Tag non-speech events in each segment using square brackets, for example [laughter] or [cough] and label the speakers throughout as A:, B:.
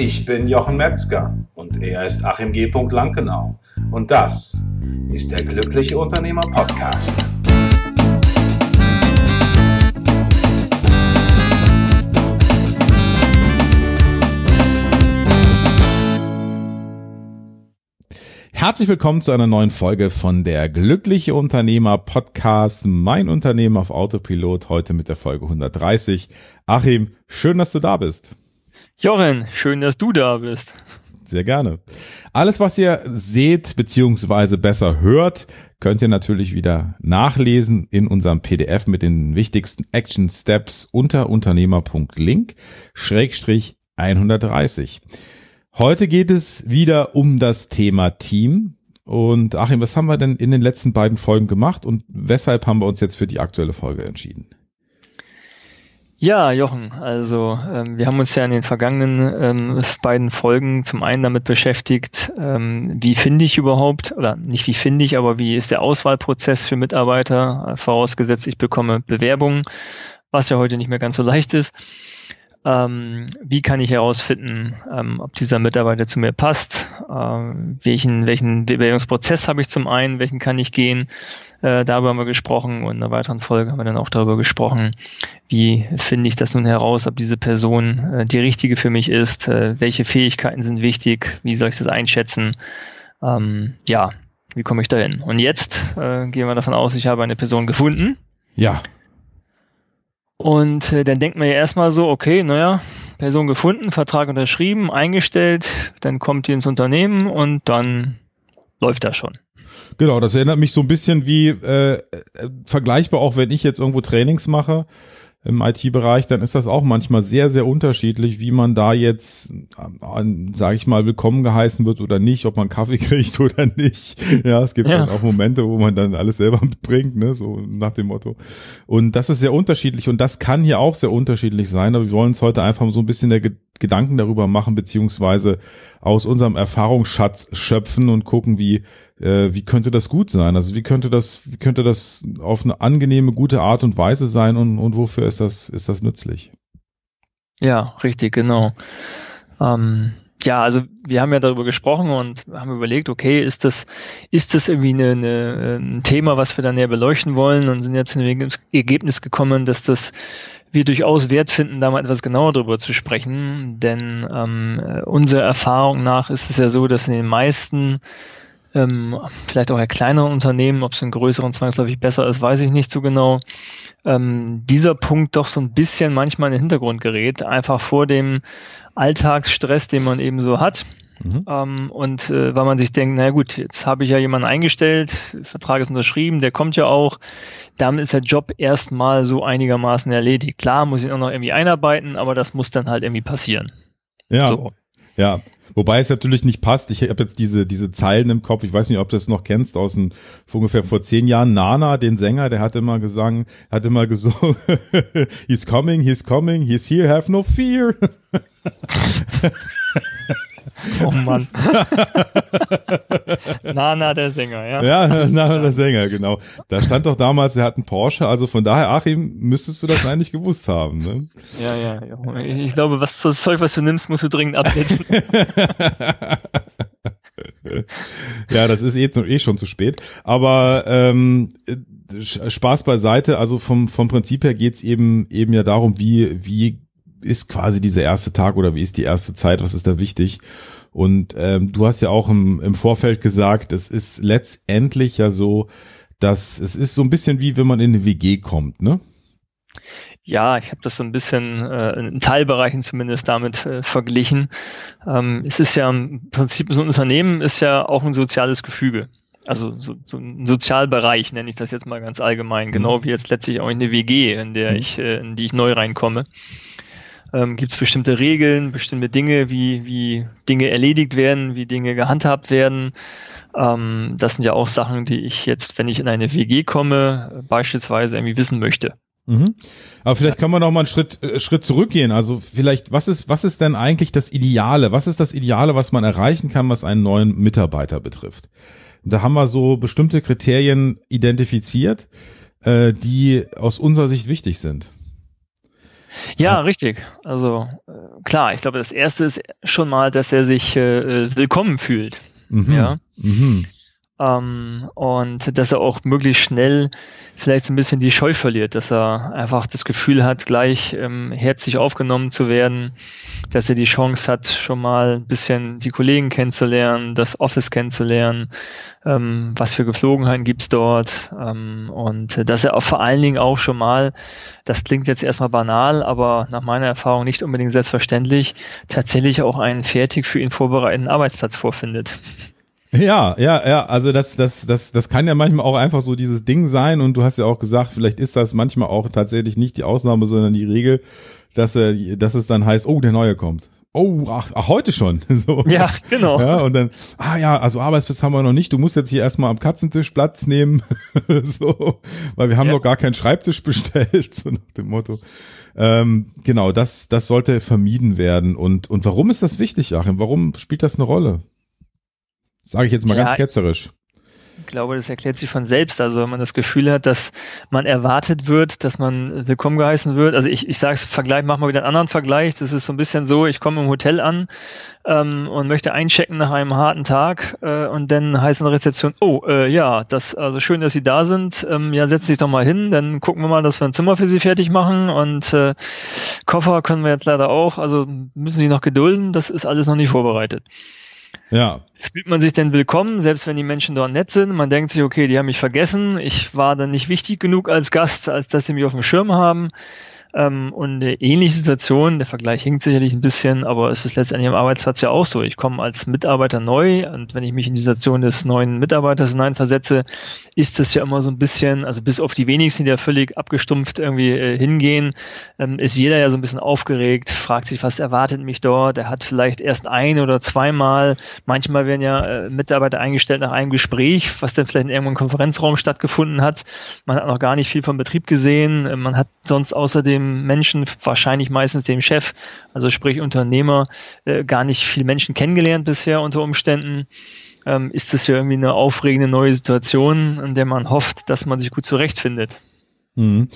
A: Ich bin Jochen Metzger und er ist Achim G. Lankenau. Und das ist der Glückliche Unternehmer Podcast.
B: Herzlich willkommen zu einer neuen Folge von der Glückliche Unternehmer Podcast. Mein Unternehmen auf Autopilot heute mit der Folge 130. Achim, schön, dass du da bist.
C: Jochen, schön, dass du da bist.
B: Sehr gerne. Alles, was ihr seht beziehungsweise besser hört, könnt ihr natürlich wieder nachlesen in unserem PDF mit den wichtigsten Action Steps unter unternehmer.link schrägstrich 130. Heute geht es wieder um das Thema Team. Und Achim, was haben wir denn in den letzten beiden Folgen gemacht und weshalb haben wir uns jetzt für die aktuelle Folge entschieden?
C: Ja, Jochen, also ähm, wir haben uns ja in den vergangenen ähm, beiden Folgen zum einen damit beschäftigt, ähm, wie finde ich überhaupt, oder nicht wie finde ich, aber wie ist der Auswahlprozess für Mitarbeiter, äh, vorausgesetzt ich bekomme Bewerbungen, was ja heute nicht mehr ganz so leicht ist ähm, wie kann ich herausfinden, ähm, ob dieser Mitarbeiter zu mir passt, ähm, welchen, welchen Bewerbungsprozess habe ich zum einen, welchen kann ich gehen, äh, darüber haben wir gesprochen und in einer weiteren Folge haben wir dann auch darüber gesprochen, wie finde ich das nun heraus, ob diese Person äh, die richtige für mich ist, äh, welche Fähigkeiten sind wichtig, wie soll ich das einschätzen, ähm, ja, wie komme ich dahin? Und jetzt äh, gehen wir davon aus, ich habe eine Person gefunden.
B: Ja.
C: Und äh, dann denkt man ja erstmal so, okay, naja, Person gefunden, Vertrag unterschrieben, eingestellt, dann kommt die ins Unternehmen und dann läuft das schon.
B: Genau, das erinnert mich so ein bisschen wie äh, äh vergleichbar auch, wenn ich jetzt irgendwo Trainings mache im IT-Bereich, dann ist das auch manchmal sehr, sehr unterschiedlich, wie man da jetzt, äh, sage ich mal, willkommen geheißen wird oder nicht, ob man Kaffee [laughs] kriegt oder nicht. Ja, es gibt ja. dann auch Momente, wo man dann alles selber mitbringt, ne, so nach dem Motto. Und das ist sehr unterschiedlich und das kann hier auch sehr unterschiedlich sein, aber wir wollen uns heute einfach so ein bisschen der Gedanken darüber machen, beziehungsweise aus unserem Erfahrungsschatz schöpfen und gucken, wie, äh, wie könnte das gut sein? Also wie könnte das, wie könnte das auf eine angenehme, gute Art und Weise sein und, und wofür ist das, ist das nützlich?
C: Ja, richtig, genau. Ähm, ja, also wir haben ja darüber gesprochen und haben überlegt, okay, ist das, ist das irgendwie eine, eine, ein Thema, was wir da näher beleuchten wollen? Und sind jetzt zu dem Ergebnis gekommen, dass das wir durchaus wert finden, da mal etwas genauer drüber zu sprechen, denn ähm, unserer Erfahrung nach ist es ja so, dass in den meisten ähm, vielleicht auch eher kleineren Unternehmen, ob es in größeren zwangsläufig besser ist, weiß ich nicht so genau, ähm, dieser Punkt doch so ein bisschen manchmal in den Hintergrund gerät, einfach vor dem Alltagsstress, den man eben so hat. Mhm. Ähm, und äh, weil man sich denkt, na gut, jetzt habe ich ja jemanden eingestellt, Vertrag ist unterschrieben, der kommt ja auch, damit ist der Job erstmal so einigermaßen erledigt. Klar, muss ich auch noch irgendwie einarbeiten, aber das muss dann halt irgendwie passieren.
B: Ja. So. Ja, wobei es natürlich nicht passt. Ich habe jetzt diese diese Zeilen im Kopf. Ich weiß nicht, ob du das noch kennst aus dem, ungefähr vor zehn Jahren. Nana, den Sänger, der hat immer gesungen, hat immer gesungen, [laughs] he's coming, he's coming, he's here, have no fear. [laughs] [laughs]
C: Oh Mann. [laughs] Nana der Sänger, ja.
B: Ja, Nana der Sänger, genau. Da stand doch damals, er hat einen Porsche, also von daher, Achim, müsstest du das eigentlich gewusst haben, ne?
C: Ja, ja, ja. Ich glaube, was das Zeug, was du nimmst, musst du dringend absetzen. [laughs]
B: ja, das ist eh, eh schon zu spät. Aber ähm, Spaß beiseite, also vom, vom Prinzip her geht's eben eben ja darum, wie, wie ist quasi dieser erste Tag oder wie ist die erste Zeit, was ist da wichtig? Und ähm, du hast ja auch im, im Vorfeld gesagt, es ist letztendlich ja so, dass es ist so ein bisschen wie wenn man in eine WG kommt, ne?
C: Ja, ich habe das so ein bisschen äh, in Teilbereichen zumindest damit äh, verglichen. Ähm, es ist ja im Prinzip so ein Unternehmen ist ja auch ein soziales Gefüge. Also so, so ein Sozialbereich nenne ich das jetzt mal ganz allgemein, genau mhm. wie jetzt letztlich auch in der WG, in der mhm. ich, äh, in die ich neu reinkomme ähm, gibt es bestimmte Regeln, bestimmte Dinge, wie, wie Dinge erledigt werden, wie Dinge gehandhabt werden. Ähm, das sind ja auch Sachen, die ich jetzt, wenn ich in eine WG komme, beispielsweise irgendwie wissen möchte.
B: Mhm. Aber vielleicht können wir noch mal einen Schritt, äh, Schritt zurückgehen. Also vielleicht, was ist, was ist denn eigentlich das Ideale? Was ist das Ideale, was man erreichen kann, was einen neuen Mitarbeiter betrifft? Da haben wir so bestimmte Kriterien identifiziert, äh, die aus unserer Sicht wichtig sind.
C: Ja, ja, richtig. Also äh, klar, ich glaube, das erste ist schon mal, dass er sich äh, willkommen fühlt. Mhm. Ja. Mhm. Ähm, und dass er auch möglichst schnell vielleicht so ein bisschen die Scheu verliert, dass er einfach das Gefühl hat, gleich ähm, herzlich aufgenommen zu werden, dass er die Chance hat, schon mal ein bisschen die Kollegen kennenzulernen, das Office kennenzulernen, ähm, was für Geflogenheiten gibt's dort ähm, und dass er auch vor allen Dingen auch schon mal, das klingt jetzt erstmal banal, aber nach meiner Erfahrung nicht unbedingt selbstverständlich, tatsächlich auch einen fertig für ihn vorbereiteten Arbeitsplatz vorfindet.
B: Ja, ja, ja, also das, das, das, das kann ja manchmal auch einfach so dieses Ding sein und du hast ja auch gesagt, vielleicht ist das manchmal auch tatsächlich nicht die Ausnahme, sondern die Regel, dass, er, dass es dann heißt, oh, der Neue kommt. Oh, ach, ach heute schon. [laughs] So.
C: Ja, genau.
B: Ja, und dann, ah ja, also Arbeitsplatz haben wir noch nicht. Du musst jetzt hier erstmal am Katzentisch Platz nehmen. [laughs] so, weil wir haben ja. noch gar keinen Schreibtisch [laughs] bestellt, so nach dem Motto. Ähm, genau, das, das sollte vermieden werden. Und, und warum ist das wichtig, Achim? Warum spielt das eine Rolle? Sage ich jetzt mal ja, ganz ketzerisch.
C: Ich glaube, das erklärt sich von selbst. Also wenn man das Gefühl hat, dass man erwartet wird, dass man willkommen geheißen wird. Also ich, ich sage es, Vergleich, mach mal wieder einen anderen Vergleich. Das ist so ein bisschen so, ich komme im Hotel an ähm, und möchte einchecken nach einem harten Tag äh, und dann heißt in der Rezeption, oh äh, ja, das also schön, dass Sie da sind. Ähm, ja, setzen Sie sich doch mal hin, dann gucken wir mal, dass wir ein Zimmer für Sie fertig machen und äh, Koffer können wir jetzt leider auch. Also müssen Sie noch gedulden, das ist alles noch nicht vorbereitet.
B: Ja.
C: Fühlt man sich denn willkommen, selbst wenn die Menschen dort nett sind? Man denkt sich, okay, die haben mich vergessen, ich war dann nicht wichtig genug als Gast, als dass sie mich auf dem Schirm haben. Ähm, und eine ähnliche Situation, der Vergleich hinkt sicherlich ein bisschen, aber es ist letztendlich am Arbeitsplatz ja auch so. Ich komme als Mitarbeiter neu und wenn ich mich in die Situation des neuen Mitarbeiters hineinversetze, ist das ja immer so ein bisschen, also bis auf die wenigsten, die ja völlig abgestumpft irgendwie äh, hingehen, ähm, ist jeder ja so ein bisschen aufgeregt, fragt sich, was erwartet mich dort. Er hat vielleicht erst ein oder zweimal, manchmal werden ja äh, Mitarbeiter eingestellt nach einem Gespräch, was dann vielleicht in irgendeinem Konferenzraum stattgefunden hat. Man hat noch gar nicht viel vom Betrieb gesehen. Man hat sonst außerdem dem Menschen, wahrscheinlich meistens dem Chef, also sprich Unternehmer, äh, gar nicht viele Menschen kennengelernt bisher unter Umständen. Ähm, ist das ja irgendwie eine aufregende neue Situation, in der man hofft, dass man sich gut zurechtfindet.
B: Mhm.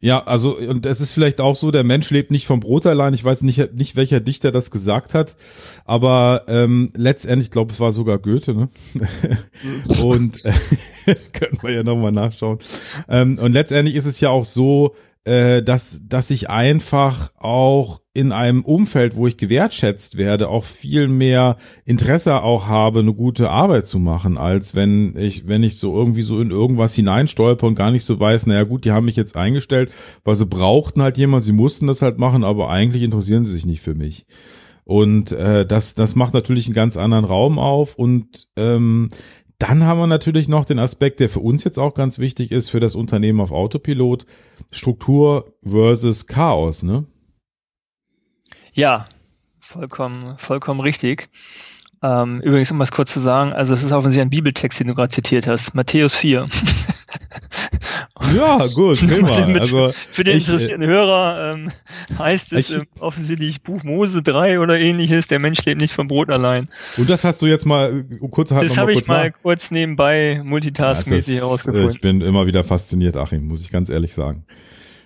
B: Ja, also und es ist vielleicht auch so, der Mensch lebt nicht vom Brot allein. Ich weiß nicht, nicht welcher Dichter das gesagt hat, aber ähm, letztendlich, ich glaube, es war sogar Goethe, ne? [laughs] und [laughs] äh, können wir ja nochmal nachschauen. Ähm, und letztendlich ist es ja auch so, äh, dass, dass ich einfach auch in einem Umfeld, wo ich gewertschätzt werde, auch viel mehr Interesse auch habe, eine gute Arbeit zu machen, als wenn ich, wenn ich so irgendwie so in irgendwas hineinstolper und gar nicht so weiß, naja gut, die haben mich jetzt eingestellt, weil sie brauchten halt jemand, sie mussten das halt machen, aber eigentlich interessieren sie sich nicht für mich. Und äh, das, das macht natürlich einen ganz anderen Raum auf und ähm, dann haben wir natürlich noch den Aspekt, der für uns jetzt auch ganz wichtig ist, für das Unternehmen auf Autopilot, Struktur versus Chaos, ne?
C: Ja, vollkommen, vollkommen richtig. Ähm, übrigens, um was kurz zu sagen, also es ist offensichtlich ein Bibeltext, den du gerade zitiert hast, Matthäus 4. [laughs]
B: Ja, gut, prima. Also,
C: für den ich, interessierten Hörer ähm, heißt es ich, ähm, offensichtlich Buch Mose 3 oder ähnliches, der Mensch lebt nicht vom Brot allein.
B: Und das hast du jetzt mal äh, kurz
C: Das habe ich mal kurz nebenbei multitaskmäßig ja, herausgefunden.
B: Ich bin immer wieder fasziniert, Achim, muss ich ganz ehrlich sagen.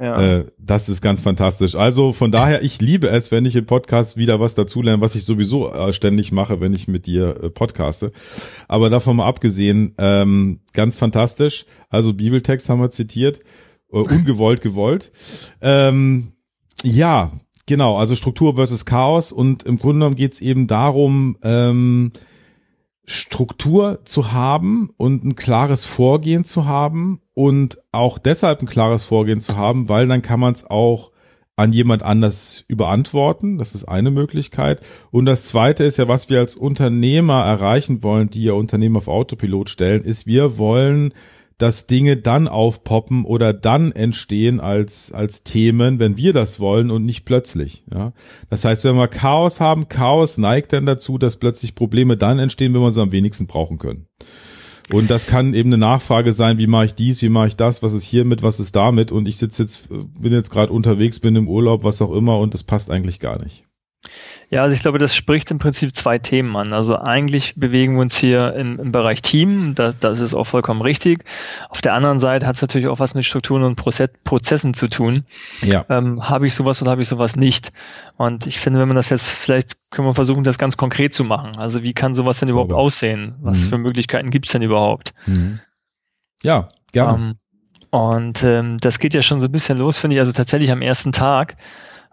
B: Ja. Äh, das ist ganz fantastisch. Also von daher, ich liebe es, wenn ich im Podcast wieder was dazulerne, was ich sowieso äh, ständig mache, wenn ich mit dir äh, podcaste. Aber davon mal abgesehen, ähm, ganz fantastisch. Also Bibeltext haben wir zitiert. Äh, ungewollt, gewollt. Ähm, ja, genau. Also Struktur versus Chaos. Und im Grunde genommen geht es eben darum, ähm, Struktur zu haben und ein klares Vorgehen zu haben und auch deshalb ein klares Vorgehen zu haben, weil dann kann man es auch an jemand anders überantworten. Das ist eine Möglichkeit. Und das zweite ist ja, was wir als Unternehmer erreichen wollen, die ja Unternehmen auf Autopilot stellen, ist, wir wollen dass Dinge dann aufpoppen oder dann entstehen als, als Themen, wenn wir das wollen und nicht plötzlich. Ja? Das heißt, wenn wir Chaos haben, Chaos neigt dann dazu, dass plötzlich Probleme dann entstehen, wenn wir sie am wenigsten brauchen können. Und das kann eben eine Nachfrage sein, wie mache ich dies, wie mache ich das, was ist hiermit, was ist damit und ich sitze jetzt, bin jetzt gerade unterwegs, bin im Urlaub, was auch immer und das passt eigentlich gar nicht.
C: Ja, also ich glaube, das spricht im Prinzip zwei Themen an. Also eigentlich bewegen wir uns hier im, im Bereich Team, das, das ist auch vollkommen richtig. Auf der anderen Seite hat es natürlich auch was mit Strukturen und Prozess, Prozessen zu tun.
B: Ja.
C: Ähm, habe ich sowas oder habe ich sowas nicht? Und ich finde, wenn man das jetzt, vielleicht können wir versuchen, das ganz konkret zu machen. Also wie kann sowas denn
B: Sauber.
C: überhaupt aussehen? Was
B: Mhm.
C: für Möglichkeiten gibt es denn überhaupt?
B: Mhm. Ja, gerne.
C: Ähm, und ähm, das geht ja schon so ein bisschen los, finde ich, also tatsächlich am ersten Tag.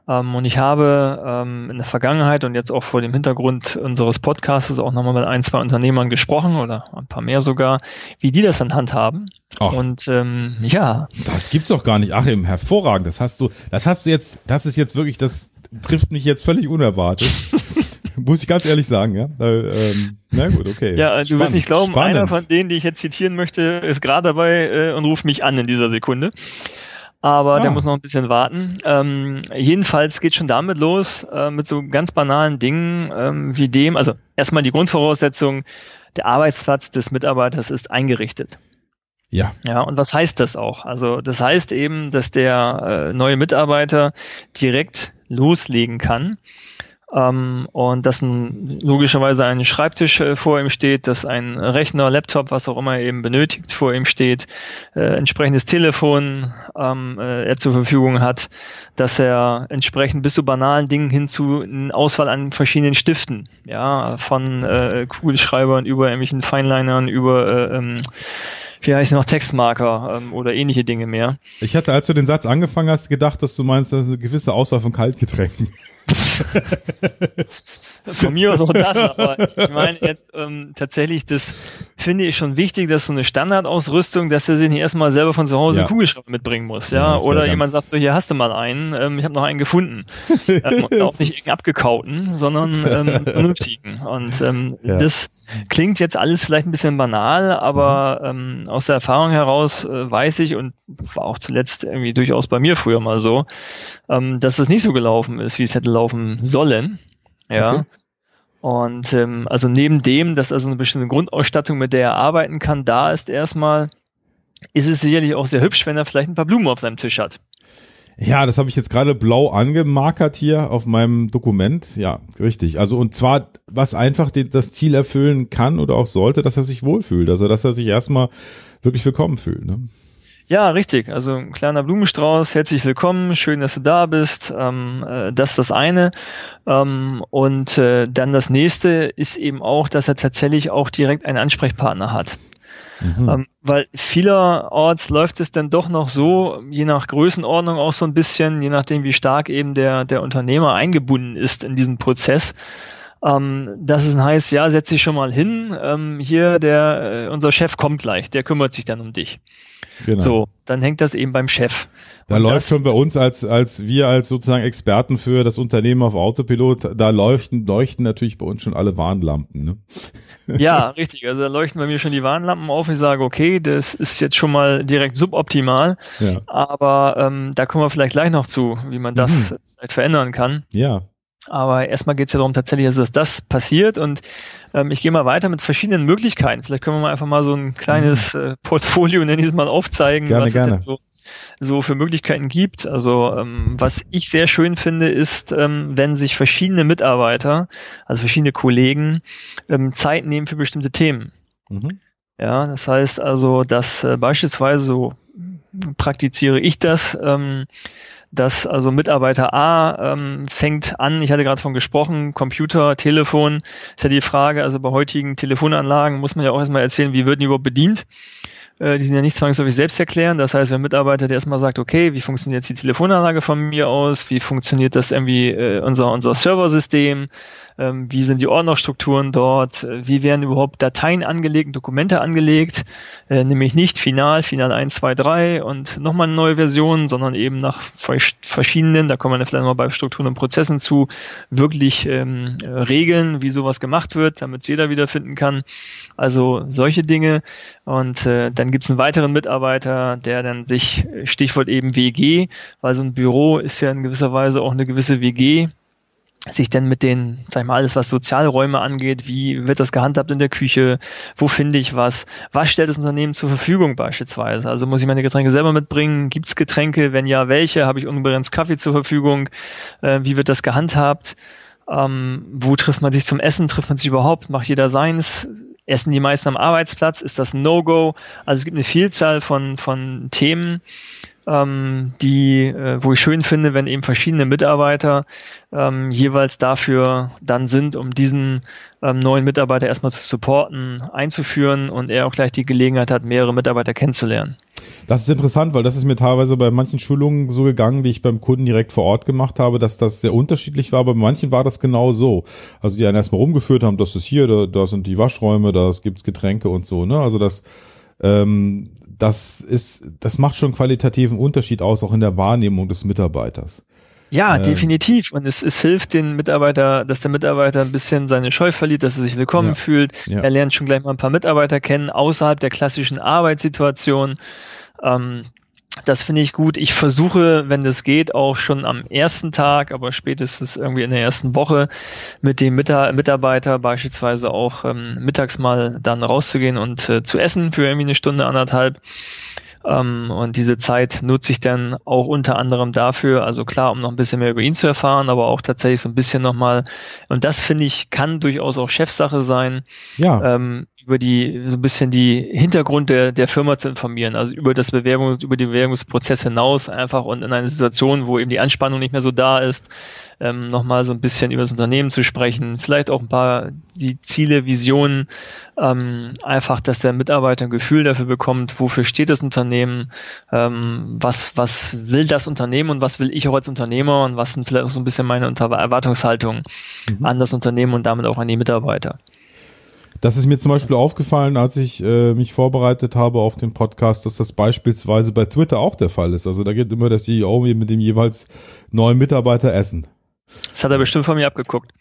C: Ähm, und ich habe ähm, in der Vergangenheit und jetzt auch vor dem Hintergrund unseres Podcasts auch nochmal mit ein, zwei Unternehmern gesprochen oder ein paar mehr sogar, wie die das anhand haben.
B: Ach.
C: Und ähm, ja,
B: Das gibt's doch gar nicht. Achim, hervorragend. Das hast du, das hast du jetzt, das ist jetzt wirklich, das trifft mich jetzt völlig unerwartet. [laughs] Muss ich ganz ehrlich sagen, ja. Ähm, na gut, okay.
C: ja, du
B: Spannend,
C: wirst nicht glauben,
B: spannend.
C: einer von denen, die ich jetzt zitieren möchte, ist gerade dabei äh, und ruft mich an in dieser Sekunde. Aber
B: Ah.
C: der muss noch ein bisschen warten. Ähm, jedenfalls geht schon damit los, äh, mit so ganz banalen Dingen ähm, wie dem, also erstmal die Grundvoraussetzung, der Arbeitsplatz des Mitarbeiters ist eingerichtet.
B: Ja,
C: Ja, und was heißt das auch? Also das heißt eben, dass der äh, neue Mitarbeiter direkt loslegen kann ähm, und dass ein, logischerweise ein Schreibtisch äh, vor ihm steht, dass ein Rechner, Laptop, was auch immer er eben benötigt, vor ihm steht, äh, entsprechendes Telefon ähm, äh, er zur Verfügung hat, dass er entsprechend bis zu banalen Dingen hin zu einer Auswahl an verschiedenen Stiften, ja, von äh, Kugelschreibern über irgendwelchen Feinlinern, über wie heißt noch, Textmarker ähm, oder ähnliche Dinge mehr.
B: ich hatte, als du den Satz angefangen hast, gedacht, dass du meinst, das ist eine gewisse Auswahl von Kaltgetränken. [laughs] [laughs]
C: Von mir aus auch das, aber ich meine jetzt ähm, tatsächlich, das finde ich schon wichtig, dass so eine Standardausrüstung, dass er sich nicht erstmal selber von zu Hause
B: Ja.
C: einen Kugelschreiber mitbringen muss,
B: Ja,
C: ja,
B: das
C: oder jemand sagt so, hier hast du mal einen, ähm, ich habe noch einen gefunden, [laughs] ähm, auch nicht irgendeinen abgekauten, sondern ähm, [laughs] vernünftigen und ähm,
B: Ja.
C: das klingt jetzt alles vielleicht ein bisschen banal, aber ähm, aus der Erfahrung heraus äh, weiß ich und war auch zuletzt irgendwie durchaus bei mir früher mal so, ähm, dass es nicht so gelaufen ist, wie es hätte laufen sollen. Ja.
B: Okay.
C: Und ähm, also neben dem, dass also eine bestimmte Grundausstattung, mit der er arbeiten kann, da ist erstmal, ist es sicherlich auch sehr hübsch, wenn er vielleicht ein paar Blumen auf seinem Tisch hat.
B: Ja, das habe ich jetzt gerade blau angemarkert hier auf meinem Dokument. Ja, richtig. Also und zwar, was einfach den, das Ziel erfüllen kann oder auch sollte, dass er sich wohlfühlt. Also dass er sich erstmal wirklich willkommen fühlt. Ne?
C: Ja, richtig. Also ein kleiner Blumenstrauß, herzlich willkommen, schön, dass du da bist. Ähm, äh, das ist das eine. Ähm, und äh, dann das nächste ist eben auch, dass er tatsächlich auch direkt einen Ansprechpartner hat.
B: Mhm.
C: Ähm, weil vielerorts läuft es dann doch noch so, je nach Größenordnung auch so ein bisschen, je nachdem wie stark eben der, der Unternehmer eingebunden ist in diesen Prozess, ähm, dass es heißt, ja, setz dich schon mal hin, ähm, hier der, äh, unser Chef kommt gleich, der kümmert sich dann um dich.
B: Genau.
C: So, dann hängt das eben beim Chef.
B: Da
C: Und
B: läuft
C: das-
B: schon bei uns als, als wir als sozusagen Experten für das Unternehmen auf Autopilot, da leuchten, leuchten natürlich bei uns schon alle Warnlampen. Ne? [laughs]
C: Ja, richtig. Also da leuchten bei mir schon die Warnlampen auf. Ich sage, okay, das ist jetzt schon mal direkt suboptimal,
B: Ja.
C: aber ähm, da kommen wir vielleicht gleich noch zu, wie man das
B: Mhm.
C: vielleicht verändern kann.
B: Ja.
C: Aber erstmal geht es ja darum tatsächlich, dass das passiert und ähm, ich gehe mal weiter mit verschiedenen Möglichkeiten. Vielleicht können wir mal einfach mal so ein kleines äh, Portfolio, nenne ich es mal, aufzeigen,
B: Gerne,
C: was
B: gerne.
C: es jetzt so, so für Möglichkeiten gibt. Also ähm, was ich sehr schön finde, ist, ähm, wenn sich verschiedene Mitarbeiter, also verschiedene Kollegen, ähm, Zeit nehmen für bestimmte Themen.
B: Mhm.
C: Ja, das heißt also, dass äh, beispielsweise so praktiziere ich das, ähm, dass also Mitarbeiter A ähm, fängt an, ich hatte gerade von gesprochen, Computer, Telefon, ist ja die Frage, also bei heutigen Telefonanlagen muss man ja auch erstmal erzählen, wie wird die überhaupt bedient? Äh, Die sind ja nicht zwangsläufig selbst erklären. Das heißt, wenn ein Mitarbeiter der erstmal sagt, okay, wie funktioniert jetzt die Telefonanlage von mir aus? Wie funktioniert das irgendwie äh, unser, unser Serversystem? Ähm, wie sind die Ordnerstrukturen dort? Wie werden überhaupt Dateien angelegt, Dokumente angelegt? Äh, nämlich nicht final, final 1, 2, 3 und nochmal eine neue Version, sondern eben nach vers- verschiedenen, da kommen wir vielleicht mal bei Strukturen und Prozessen zu, wirklich ähm, äh, Regeln, wie sowas gemacht wird, damit es jeder wiederfinden kann. Also solche Dinge. Und äh, dann gibt es einen weiteren Mitarbeiter, der dann sich, Stichwort eben WG, weil so ein Büro ist ja in gewisser Weise auch eine gewisse WG, sich denn mit den, sag ich mal, alles was Sozialräume angeht, wie wird das gehandhabt in der Küche, wo finde ich was, was stellt das Unternehmen zur Verfügung beispielsweise? Also muss ich meine Getränke selber mitbringen? Gibt es Getränke? Wenn ja, welche? Habe ich unbegrenzt Kaffee zur Verfügung? Äh, wie wird das gehandhabt? Ähm, wo trifft man sich zum Essen? Trifft man sich überhaupt? Macht jeder seins? Essen die meisten am Arbeitsplatz? Ist das No-Go? Also es gibt eine Vielzahl von, von Themen, ähm, die, äh, wo ich schön finde, wenn eben verschiedene Mitarbeiter ähm, jeweils dafür dann sind, um diesen ähm, neuen Mitarbeiter erstmal zu supporten, einzuführen und er auch gleich die Gelegenheit hat, mehrere Mitarbeiter kennenzulernen.
B: Das ist interessant, weil das ist mir teilweise bei manchen Schulungen so gegangen, die ich beim Kunden direkt vor Ort gemacht habe, dass das sehr unterschiedlich war. Aber bei manchen war das genau so. Also die einen erstmal rumgeführt haben, das ist hier, da, da sind die Waschräume, da gibt's Getränke und so. Ne? Also das, ähm, das ist, das macht schon qualitativen Unterschied aus, auch in der Wahrnehmung des Mitarbeiters.
C: Ja, ähm, definitiv. Und es, es hilft den Mitarbeiter, dass der Mitarbeiter ein bisschen seine Scheu verliert, dass er sich willkommen ja, fühlt. Ja. Er lernt schon gleich mal ein paar Mitarbeiter kennen, außerhalb der klassischen Arbeitssituation. Ähm, das finde ich gut. Ich versuche, wenn das geht, auch schon am ersten Tag, aber spätestens irgendwie in der ersten Woche mit dem Mitarbeiter beispielsweise auch ähm, mittags mal dann rauszugehen und äh, zu essen für irgendwie eine Stunde, anderthalb. Ähm, und diese Zeit nutze ich dann auch unter anderem dafür, also klar, um noch ein bisschen mehr über ihn zu erfahren, aber auch tatsächlich so ein bisschen nochmal, und das finde ich, kann durchaus auch Chefsache sein, ja. ähm, über die, so ein bisschen die Hintergrund der, der Firma zu informieren, also über das Bewerbungs, über die Bewerbungsprozess hinaus einfach und in einer Situation, wo eben die Anspannung nicht mehr so da ist, ähm, nochmal so ein bisschen über das Unternehmen zu sprechen, vielleicht auch ein paar die Ziele, Visionen, ähm, einfach, dass der Mitarbeiter ein Gefühl dafür bekommt, wofür steht das Unternehmen, ähm, was, was will das Unternehmen und was will ich auch als Unternehmer und was sind vielleicht auch so ein bisschen meine Erwartungshaltungen mhm. an das Unternehmen und damit auch an die Mitarbeiter.
B: Das ist mir zum Beispiel aufgefallen, als ich äh, mich vorbereitet habe auf den Podcast, dass das beispielsweise bei Twitter auch der Fall ist. Also da geht immer der CEO mit dem jeweils neuen Mitarbeiter essen.
C: Das hat er bestimmt von mir abgeguckt.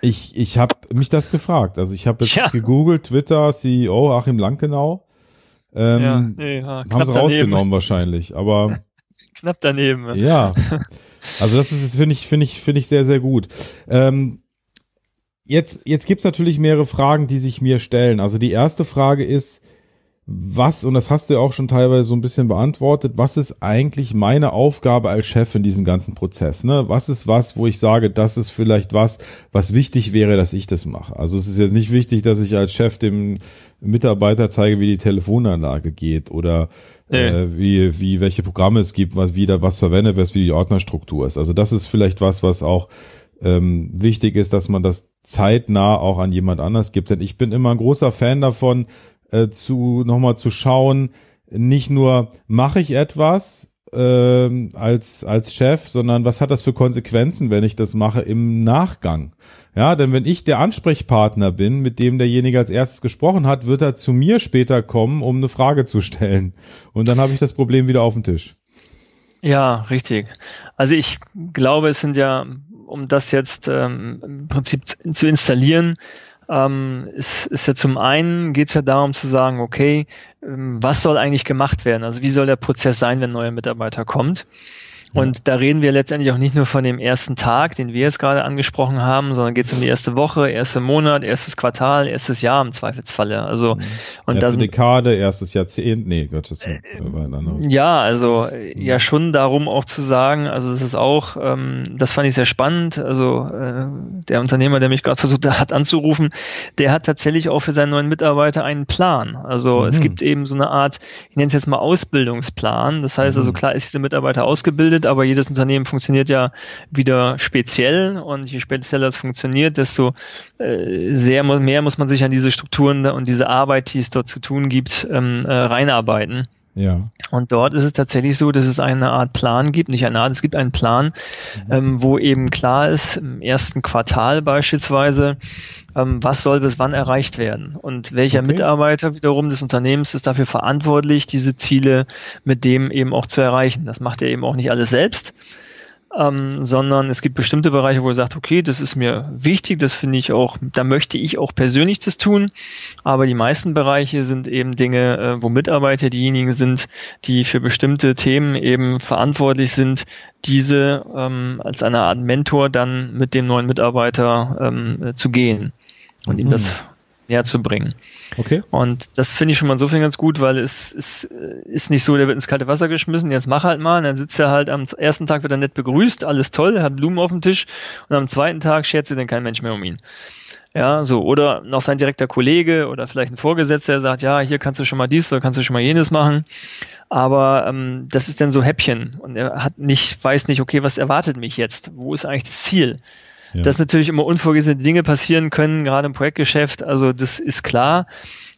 B: Ich, ich habe mich das gefragt. Also ich habe jetzt ja. gegoogelt, Twitter, CEO Achim Lankenau. Ähm, ja, nee, ja, haben sie rausgenommen wahrscheinlich, aber [laughs]
C: knapp daneben.
B: Ja, also das ist finde ich finde ich finde ich sehr sehr gut. Ähm, jetzt jetzt gibt's natürlich mehrere Fragen, die sich mir stellen. Also die erste Frage ist, was, und das hast du ja auch schon teilweise so ein bisschen beantwortet, was ist eigentlich meine Aufgabe als Chef in diesem ganzen Prozess? Ne? Was ist was, wo ich sage, das ist vielleicht was, was wichtig wäre, dass ich das mache? Also es ist jetzt nicht wichtig, dass ich als Chef dem Mitarbeiter zeige, wie die Telefonanlage geht oder nee. äh, wie, wie welche Programme es gibt, was wieder was verwendet wird, wie die Ordnerstruktur ist. Also das ist vielleicht was, was auch ähm, wichtig ist, dass man das zeitnah auch an jemand anders gibt. Denn ich bin immer ein großer Fan davon, äh, zu nochmal zu schauen, nicht nur mache ich etwas äh, als als Chef, sondern was hat das für Konsequenzen, wenn ich das mache im Nachgang? Ja, denn wenn ich der Ansprechpartner bin, mit dem derjenige als erstes gesprochen hat, wird er zu mir später kommen, um eine Frage zu stellen. Und dann habe ich das Problem wieder auf dem Tisch.
C: Ja, richtig. Also ich glaube, es sind ja, um das jetzt ähm, im Prinzip zu installieren, ähm, ist, ist ja zum einen geht es ja darum zu sagen, okay, ähm, was soll eigentlich gemacht werden? Also wie soll der Prozess sein, wenn ein neuer Mitarbeiter kommt? Und da reden wir letztendlich auch nicht nur von dem ersten Tag, den wir jetzt gerade angesprochen haben, sondern geht es um die erste Woche, erste Monat, erstes Quartal, erstes Jahr im Zweifelsfalle. Also
B: mhm. und erste das, Dekade, erstes Jahrzehnt, nee, Gott, das äh,
C: war ein anderes. Ja, also mhm. ja schon darum auch zu sagen, also das ist auch, ähm, das fand ich sehr spannend. Also äh, der Unternehmer, der mich gerade versucht hat anzurufen, der hat tatsächlich auch für seinen neuen Mitarbeiter einen Plan. Also mhm. es gibt eben so eine Art, ich nenne es jetzt mal Ausbildungsplan. Das heißt also mhm. klar ist dieser Mitarbeiter ausgebildet funktioniert, aber jedes Unternehmen funktioniert ja wieder speziell und je spezieller es funktioniert, desto äh, sehr mehr muss man sich an diese Strukturen und diese Arbeit, die es dort zu tun gibt, ähm, äh, reinarbeiten. Ja. Und dort ist es tatsächlich so, dass es eine Art Plan gibt, nicht eine Art, es gibt einen Plan, mhm. ähm, wo eben klar ist, im ersten Quartal beispielsweise, ähm, was soll bis wann erreicht werden und welcher okay. Mitarbeiter wiederum des Unternehmens ist dafür verantwortlich, diese Ziele mit dem eben auch zu erreichen. Das macht er eben auch nicht alles selbst, ähm, sondern es gibt bestimmte Bereiche, wo er sagt, okay, das ist mir wichtig, das finde ich auch, da möchte ich auch persönlich das tun, aber die meisten Bereiche sind eben Dinge, äh, wo Mitarbeiter diejenigen sind, die für bestimmte Themen eben verantwortlich sind, diese ähm, als eine Art Mentor dann mit dem neuen Mitarbeiter ähm, zu gehen und mhm. ihm das näher zu bringen.
B: Okay.
C: Und das finde ich schon mal insofern ganz gut, weil es, es ist nicht so, der wird ins kalte Wasser geschmissen, jetzt mach halt mal. Und dann sitzt er halt am ersten Tag wird er nett begrüßt, alles toll, hat Blumen auf dem Tisch und am zweiten Tag schert sich dann kein Mensch mehr um ihn. Ja, so, oder noch sein direkter Kollege oder vielleicht ein Vorgesetzter, der sagt, ja, hier kannst du schon mal dies oder kannst du schon mal jenes machen. Aber ähm, das ist dann so Häppchen und er hat nicht, weiß nicht, okay, was erwartet mich jetzt? Wo ist eigentlich das Ziel? Ja. Dass natürlich immer unvorgesehene Dinge passieren können, gerade im Projektgeschäft, also das ist klar.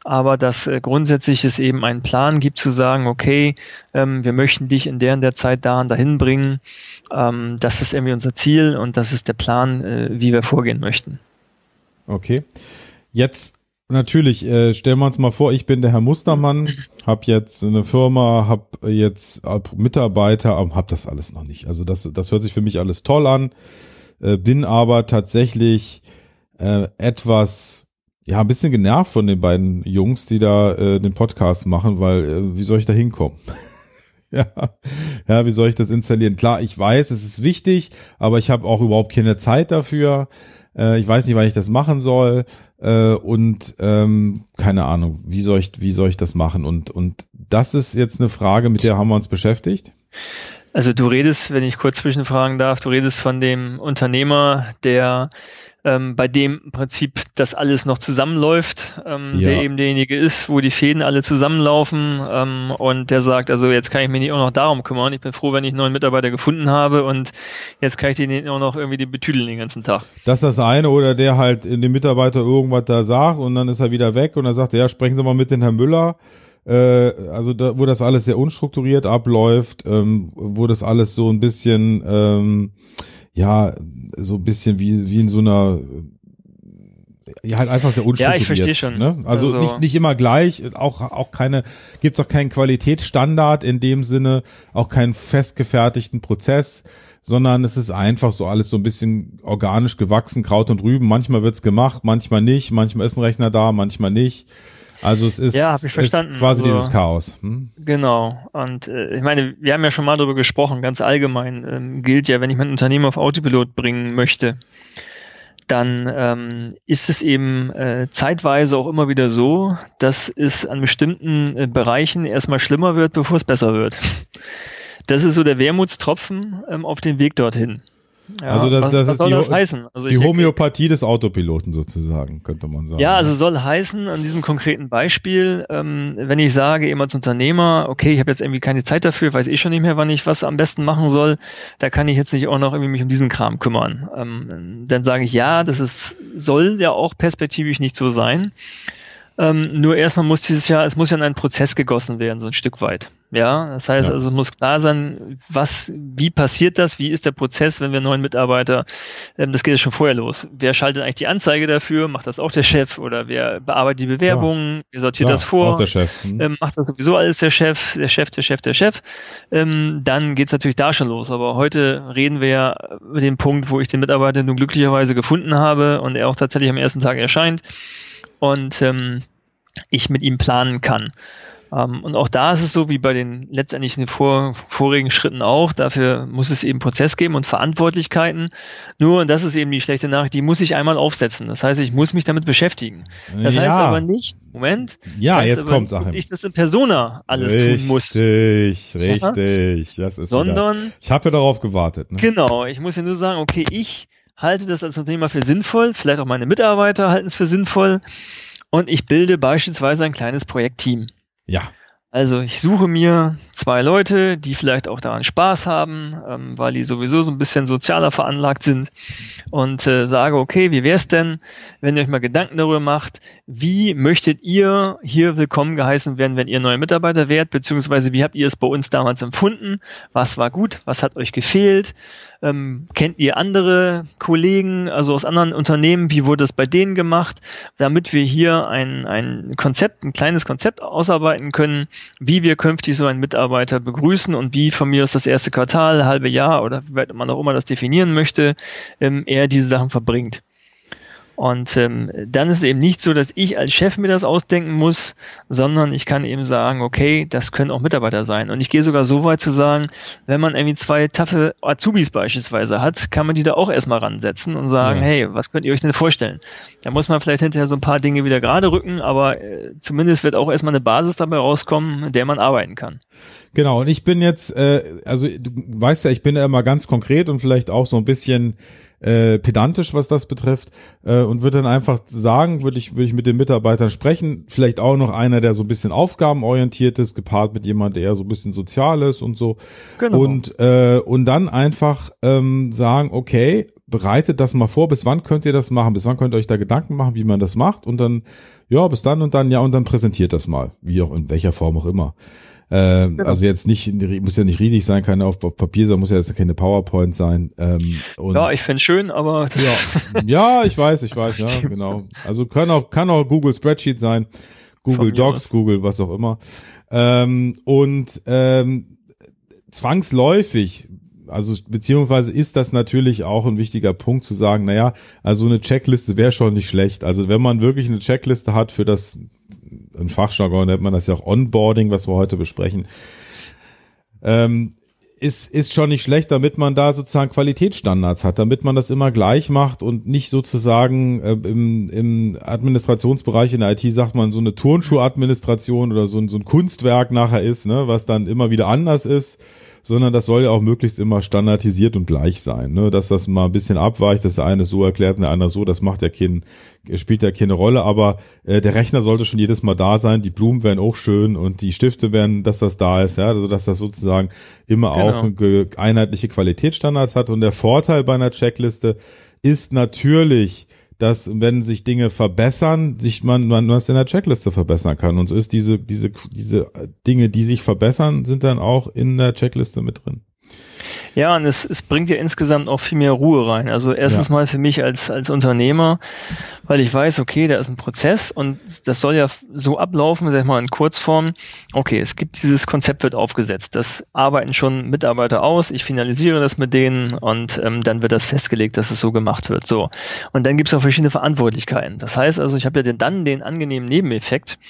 C: Aber dass äh, grundsätzlich es eben einen Plan gibt zu sagen, okay, ähm, wir möchten dich in der und der Zeit da und dahin bringen. Ähm, das ist irgendwie unser Ziel und das ist der Plan, äh, wie wir vorgehen möchten.
B: Okay. Jetzt natürlich, äh, stellen wir uns mal vor, ich bin der Herr Mustermann, [laughs] habe jetzt eine Firma, habe jetzt Mitarbeiter, aber habe das alles noch nicht. Also das, das hört sich für mich alles toll an, äh, bin aber tatsächlich äh, etwas, ja, ein bisschen genervt von den beiden Jungs, die da äh, den Podcast machen, weil äh, wie soll ich da hinkommen? [laughs] ja, ja, wie soll ich das installieren? Klar, ich weiß, es ist wichtig, aber ich habe auch überhaupt keine Zeit dafür. Äh, ich weiß nicht, wann ich das machen soll äh, und ähm, keine Ahnung, wie soll ich, wie soll ich das machen? Und und das ist jetzt eine Frage, mit der haben wir uns beschäftigt.
C: Also du redest, wenn ich kurz zwischenfragen darf, du redest von dem Unternehmer, der ähm, bei dem im Prinzip das alles noch zusammenläuft, ähm, ja. der eben derjenige ist, wo die Fäden alle zusammenlaufen ähm, und der sagt, also jetzt kann ich mich nicht auch noch darum kümmern. Ich bin froh, wenn ich einen neuen Mitarbeiter gefunden habe und jetzt kann ich den auch noch irgendwie betüdeln den ganzen Tag.
B: Das ist das eine oder der halt in dem Mitarbeiter irgendwas da sagt und dann ist er wieder weg und dann sagt er, ja, sprechen Sie mal mit den Herrn Müller also da, wo das alles sehr unstrukturiert abläuft, ähm, wo das alles so ein bisschen ähm, ja, so ein bisschen wie, wie in so einer ja, halt einfach sehr unstrukturiert. Ja, ich verstehe schon. Ne? Also, also, nicht, nicht immer gleich, auch, auch keine, gibt's auch keinen Qualitätsstandard in dem Sinne, auch keinen festgefertigten Prozess, sondern es ist einfach so alles so ein bisschen organisch gewachsen, Kraut und Rüben. Manchmal wird's gemacht, manchmal nicht, manchmal ist ein Rechner da, manchmal nicht. Also es ist,
C: ja,
B: ist quasi also, dieses Chaos. Hm?
C: Genau. Und äh, ich meine, wir haben ja schon mal darüber gesprochen, ganz allgemein ähm, gilt ja, wenn ich mein Unternehmen auf Autopilot bringen möchte, dann ähm, ist es eben äh, zeitweise auch immer wieder so, dass es an bestimmten äh, Bereichen erstmal schlimmer wird, bevor es besser wird. Das ist so der Wermutstropfen ähm, auf dem Weg dorthin.
B: Ja, also das, was, das was ist die, das heißen? Also die Homöopathie des Autopiloten sozusagen, könnte man sagen.
C: Ja, also soll heißen, an diesem konkreten Beispiel, ähm, wenn ich sage, eben als Unternehmer, okay, ich habe jetzt irgendwie keine Zeit dafür, weiß eh schon nicht mehr, wann ich was am besten machen soll, da kann ich jetzt nicht auch noch irgendwie mich um diesen Kram kümmern. Ähm, dann sage ich, ja, das ist, soll ja auch perspektivisch nicht so sein. Ähm, nur erstmal muss dieses Jahr, es muss ja in einen Prozess gegossen werden, so ein Stück weit. Ja, das heißt ja. also, es muss klar sein, was, wie passiert das, wie ist der Prozess, wenn wir einen neuen Mitarbeiter, ähm, das geht ja schon vorher los. Wer schaltet eigentlich die Anzeige dafür? Macht das auch der Chef oder wer bearbeitet die Bewerbungen? Ja. Wer sortiert Klar, das vor?
B: Auch der Chef.
C: Hm. Ähm, macht das sowieso alles der Chef, der Chef, der Chef, der Chef. Ähm, dann geht's natürlich da schon los. Aber heute reden wir ja über den Punkt, wo ich den Mitarbeiter nun glücklicherweise gefunden habe und er auch tatsächlich am ersten Tag erscheint und ähm, ich mit ihm planen kann. Ähm, und auch da ist es so wie bei den letztendlichen vor, vorigen Schritten auch. Dafür muss es eben Prozess geben und Verantwortlichkeiten. Nur, und das ist eben die schlechte Nachricht, die muss ich einmal aufsetzen. Das heißt, ich muss mich damit beschäftigen. Das ja. heißt aber nicht, Moment.
B: Ja,
C: das heißt
B: jetzt kommt
C: Dass ich das in Persona alles
B: richtig,
C: tun muss.
B: Richtig, richtig. Das ist
C: Sondern.
B: Wieder. Ich habe ja darauf gewartet.
C: Ne? Genau. Ich muss ja nur sagen, okay, ich halte das als Unternehmer für sinnvoll. Vielleicht auch meine Mitarbeiter halten es für sinnvoll und ich bilde beispielsweise ein kleines Projektteam.
B: Ja.
C: Also ich suche mir zwei Leute, die vielleicht auch daran Spaß haben, ähm, weil die sowieso so ein bisschen sozialer veranlagt sind und äh, sage, okay, wie wäre es denn, wenn ihr euch mal Gedanken darüber macht, wie möchtet ihr hier willkommen geheißen werden, wenn ihr neue Mitarbeiter wärt, beziehungsweise wie habt ihr es bei uns damals empfunden, was war gut, was hat euch gefehlt, ähm, kennt ihr andere Kollegen, also aus anderen Unternehmen? Wie wurde es bei denen gemacht? Damit wir hier ein, ein Konzept, ein kleines Konzept ausarbeiten können, wie wir künftig so einen Mitarbeiter begrüßen und wie von mir aus das erste Quartal, halbe Jahr oder wie man auch immer das definieren möchte, ähm, er diese Sachen verbringt. Und ähm, dann ist es eben nicht so, dass ich als Chef mir das ausdenken muss, sondern ich kann eben sagen, okay, das können auch Mitarbeiter sein. Und ich gehe sogar so weit zu sagen, wenn man irgendwie zwei taffe Azubis beispielsweise hat, kann man die da auch erstmal ransetzen und sagen, ja. hey, was könnt ihr euch denn vorstellen? Da muss man vielleicht hinterher so ein paar Dinge wieder gerade rücken, aber äh, zumindest wird auch erstmal eine Basis dabei rauskommen, mit der man arbeiten kann.
B: Genau, und ich bin jetzt, äh, also du weißt ja, ich bin ja immer ganz konkret und vielleicht auch so ein bisschen äh, pedantisch, was das betrifft, äh, und würde dann einfach sagen, würde ich, würde ich mit den Mitarbeitern sprechen, vielleicht auch noch einer, der so ein bisschen aufgabenorientiert ist, gepaart mit jemand, der eher so ein bisschen sozial ist und so. Genau. Und, äh, und dann einfach ähm, sagen, okay, bereitet das mal vor, bis wann könnt ihr das machen, bis wann könnt ihr euch da Gedanken machen, wie man das macht und dann, ja, bis dann und dann, ja, und dann präsentiert das mal, wie auch in welcher Form auch immer. Äh, genau. Also jetzt nicht, muss ja nicht riesig sein, keine auf, auf Papier sein, muss ja jetzt keine PowerPoint sein. Ähm,
C: und ja, ich fände schön, aber
B: ja, [laughs] ja, ich weiß, ich weiß, ja, genau. Also kann auch, kann auch Google Spreadsheet sein, Google Docs, Google, was auch immer. Ähm, und ähm, zwangsläufig also beziehungsweise ist das natürlich auch ein wichtiger Punkt zu sagen, naja, also eine Checkliste wäre schon nicht schlecht. Also wenn man wirklich eine Checkliste hat für das im Fachjargon nennt man das ja auch Onboarding, was wir heute besprechen, ähm, ist, ist schon nicht schlecht, damit man da sozusagen Qualitätsstandards hat, damit man das immer gleich macht und nicht sozusagen äh, im, im Administrationsbereich in der IT sagt man so eine Turnschuhadministration oder so ein, so ein Kunstwerk nachher ist, ne, was dann immer wieder anders ist sondern das soll ja auch möglichst immer standardisiert und gleich sein, ne? dass das mal ein bisschen abweicht, dass der eine so erklärt und der andere so, das macht ja kein, spielt ja keine Rolle, aber äh, der Rechner sollte schon jedes Mal da sein, die Blumen werden auch schön und die Stifte werden, dass das da ist, ja, also dass das sozusagen immer genau. auch einheitliche Qualitätsstandards hat und der Vorteil bei einer Checkliste ist natürlich, dass wenn sich Dinge verbessern, sich man, man was in der Checkliste verbessern kann. Und so ist diese, diese, diese Dinge, die sich verbessern, sind dann auch in der Checkliste mit drin.
C: Ja, und es, es bringt ja insgesamt auch viel mehr Ruhe rein. Also erstens ja. mal für mich als, als Unternehmer, weil ich weiß, okay, da ist ein Prozess und das soll ja so ablaufen, sag ich mal in Kurzform. Okay, es gibt dieses Konzept wird aufgesetzt. Das arbeiten schon Mitarbeiter aus. Ich finalisiere das mit denen und ähm, dann wird das festgelegt, dass es so gemacht wird. So. Und dann gibt es auch verschiedene Verantwortlichkeiten. Das heißt also, ich habe ja den, dann den angenehmen Nebeneffekt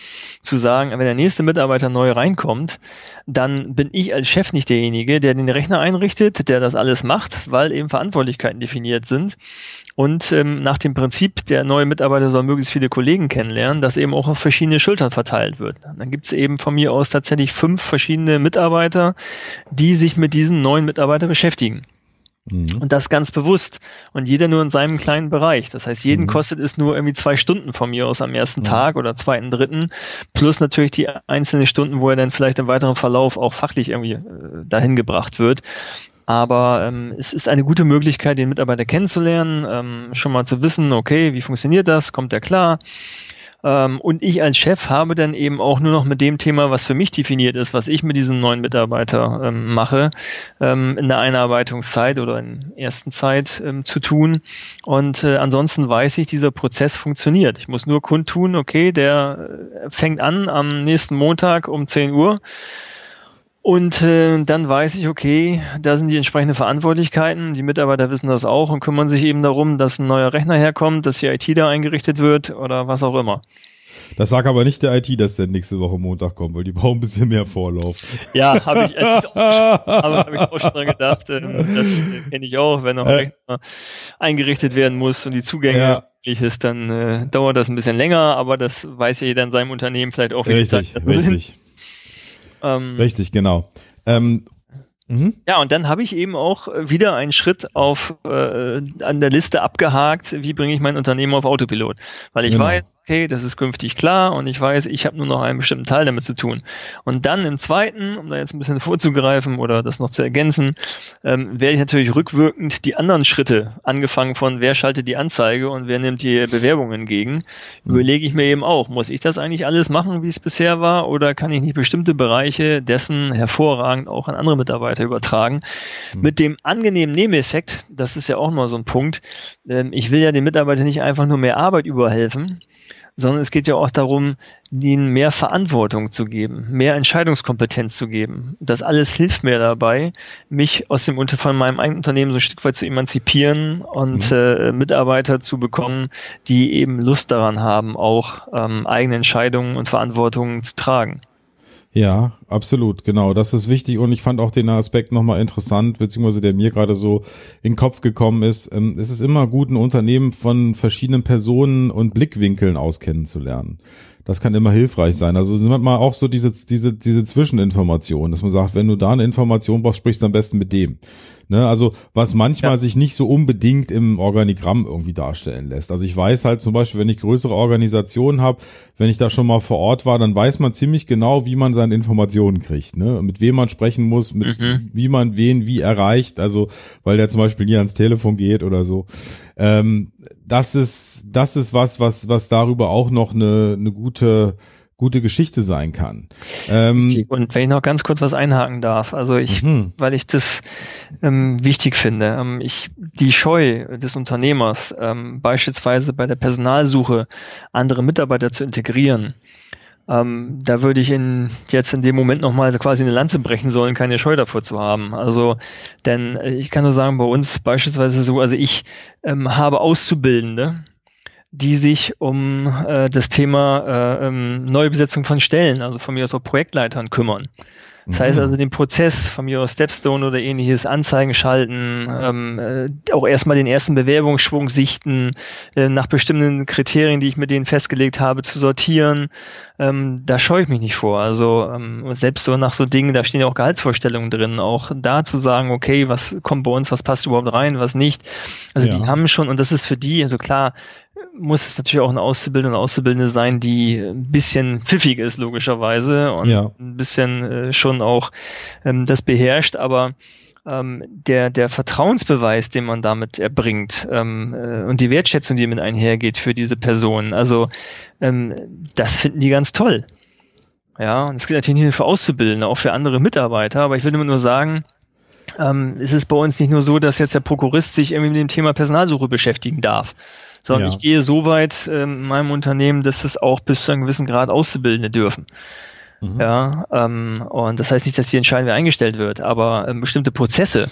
C: zu sagen, wenn der nächste Mitarbeiter neu reinkommt, dann bin ich als Chef nicht derjenige, der den Rechner einrichtet, der das alles macht, weil eben Verantwortlichkeiten definiert sind. Und ähm, nach dem Prinzip, der neue Mitarbeiter soll möglichst viele Kollegen kennenlernen, dass eben auch auf verschiedene Schultern verteilt wird. Dann gibt es eben von mir aus tatsächlich fünf verschiedene Mitarbeiter, die sich mit diesen neuen Mitarbeitern beschäftigen. Mhm. Und das ganz bewusst. Und jeder nur in seinem kleinen Bereich. Das heißt, jeden mhm. kostet es nur irgendwie zwei Stunden von mir aus am ersten ja. Tag oder zweiten, dritten. Plus natürlich die einzelnen Stunden, wo er dann vielleicht im weiteren Verlauf auch fachlich irgendwie äh, dahin gebracht wird. Aber ähm, es ist eine gute Möglichkeit, den Mitarbeiter kennenzulernen, ähm, schon mal zu wissen, okay, wie funktioniert das, kommt er klar? Ähm, und ich als Chef habe dann eben auch nur noch mit dem Thema, was für mich definiert ist, was ich mit diesem neuen Mitarbeiter ähm, mache, ähm, in der Einarbeitungszeit oder in der ersten Zeit ähm, zu tun. Und äh, ansonsten weiß ich, dieser Prozess funktioniert. Ich muss nur kundtun, okay, der äh, fängt an am nächsten Montag um 10 Uhr und äh, dann weiß ich, okay, da sind die entsprechenden Verantwortlichkeiten. Die Mitarbeiter wissen das auch und kümmern sich eben darum, dass ein neuer Rechner herkommt, dass die IT da eingerichtet wird oder was auch immer.
B: Das sagt aber nicht der IT, dass der nächste Woche Montag kommt, weil die brauchen ein bisschen mehr Vorlauf.
C: Ja, habe ich, [laughs] hab ich auch schon dran gedacht. Ähm, das kenne ich auch, wenn noch ein Rechner eingerichtet werden muss und die Zugänge ja. ist, dann äh, dauert das ein bisschen länger, aber das weiß ja jeder in seinem Unternehmen vielleicht auch,
B: richtig, Zeit richtig. Sind. Ähm, Richtig, genau. Ähm,
C: Mhm. Ja, und dann habe ich eben auch wieder einen Schritt auf äh, an der Liste abgehakt, wie bringe ich mein Unternehmen auf Autopilot. Weil ich genau. weiß, okay, das ist künftig klar und ich weiß, ich habe nur noch einen bestimmten Teil damit zu tun. Und dann im zweiten, um da jetzt ein bisschen vorzugreifen oder das noch zu ergänzen, ähm, werde ich natürlich rückwirkend die anderen Schritte, angefangen von wer schaltet die Anzeige und wer nimmt die Bewerbung entgegen, mhm. überlege ich mir eben auch, muss ich das eigentlich alles machen, wie es bisher war, oder kann ich nicht bestimmte Bereiche dessen hervorragend auch an andere Mitarbeiter Mitarbeiter übertragen. Mhm. Mit dem angenehmen Nebeneffekt, das ist ja auch mal so ein Punkt, ähm, ich will ja den Mitarbeitern nicht einfach nur mehr Arbeit überhelfen, sondern es geht ja auch darum, ihnen mehr Verantwortung zu geben, mehr Entscheidungskompetenz zu geben. Das alles hilft mir dabei, mich aus dem von meinem eigenen Unternehmen so ein Stück weit zu emanzipieren und mhm. äh, Mitarbeiter zu bekommen, die eben Lust daran haben, auch ähm, eigene Entscheidungen und Verantwortungen zu tragen.
B: Ja, absolut, genau. Das ist wichtig und ich fand auch den Aspekt nochmal interessant, beziehungsweise der mir gerade so in den Kopf gekommen ist. Ähm, es ist immer gut, ein Unternehmen von verschiedenen Personen und Blickwinkeln aus kennenzulernen. Das kann immer hilfreich sein. Also sind mal auch so diese, diese, diese Zwischeninformation, dass man sagt, wenn du da eine Information brauchst, sprichst du am besten mit dem. Ne? Also was manchmal ja. sich nicht so unbedingt im Organigramm irgendwie darstellen lässt. Also ich weiß halt zum Beispiel, wenn ich größere Organisationen habe, wenn ich da schon mal vor Ort war, dann weiß man ziemlich genau, wie man seine Informationen kriegt, ne? mit wem man sprechen muss, mit mhm. wie man wen wie erreicht. Also weil der zum Beispiel nie ans Telefon geht oder so. Ähm, das ist das ist was, was was darüber auch noch eine, eine gute gute Geschichte sein kann.
C: Ähm, und wenn ich noch ganz kurz was einhaken darf, also ich, mhm. weil ich das ähm, wichtig finde, ähm, ich die Scheu des Unternehmers, ähm, beispielsweise bei der Personalsuche andere Mitarbeiter zu integrieren, ähm, da würde ich in, jetzt in dem Moment nochmal quasi eine Lanze brechen sollen, keine Scheu davor zu haben. Also, denn äh, ich kann nur sagen, bei uns beispielsweise so, also ich ähm, habe Auszubildende, die sich um äh, das Thema äh, ähm, Neubesetzung von Stellen, also von mir aus auch Projektleitern kümmern. Das mhm. heißt also den Prozess von mir aus Stepstone oder ähnliches, Anzeigen schalten, ähm, äh, auch erstmal den ersten Bewerbungsschwung sichten, äh, nach bestimmten Kriterien, die ich mit denen festgelegt habe, zu sortieren. Ähm, da scheue ich mich nicht vor. Also ähm, selbst so nach so Dingen, da stehen ja auch Gehaltsvorstellungen drin, auch da zu sagen, okay, was kommt bei uns, was passt überhaupt rein, was nicht. Also ja. die haben schon, und das ist für die, also klar, muss es natürlich auch eine Auszubildende und Auszubildende sein, die ein bisschen pfiffig ist, logischerweise, und ja. ein bisschen äh, schon auch ähm, das beherrscht, aber ähm, der, der Vertrauensbeweis, den man damit erbringt ähm, äh, und die Wertschätzung, die mit einhergeht für diese Person, also ähm, das finden die ganz toll. Ja, und es gilt natürlich nicht nur für Auszubildende, auch für andere Mitarbeiter, aber ich will immer nur sagen, ähm, es ist bei uns nicht nur so, dass jetzt der Prokurist sich irgendwie mit dem Thema Personalsuche beschäftigen darf, sondern ja. ich gehe so weit äh, in meinem Unternehmen, dass es auch bis zu einem gewissen Grad Auszubildende dürfen. Mhm. Ja, ähm, und das heißt nicht, dass die Entscheidung eingestellt wird, aber ähm, bestimmte Prozesse,